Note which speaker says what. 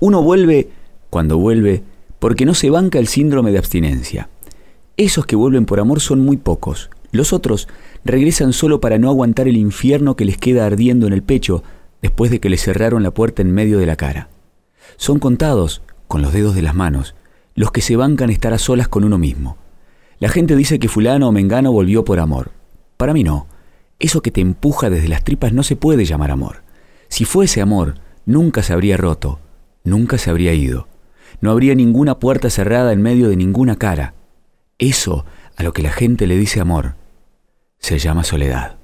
Speaker 1: Uno vuelve, cuando vuelve, porque no se banca el síndrome de abstinencia. Esos que vuelven por amor son muy pocos. Los otros regresan solo para no aguantar el infierno que les queda ardiendo en el pecho después de que les cerraron la puerta en medio de la cara. Son contados, con los dedos de las manos, los que se bancan estar a solas con uno mismo. La gente dice que fulano o mengano volvió por amor. Para mí no. Eso que te empuja desde las tripas no se puede llamar amor. Si fuese amor, nunca se habría roto, nunca se habría ido. No habría ninguna puerta cerrada en medio de ninguna cara. Eso, a lo que la gente le dice amor, se llama soledad.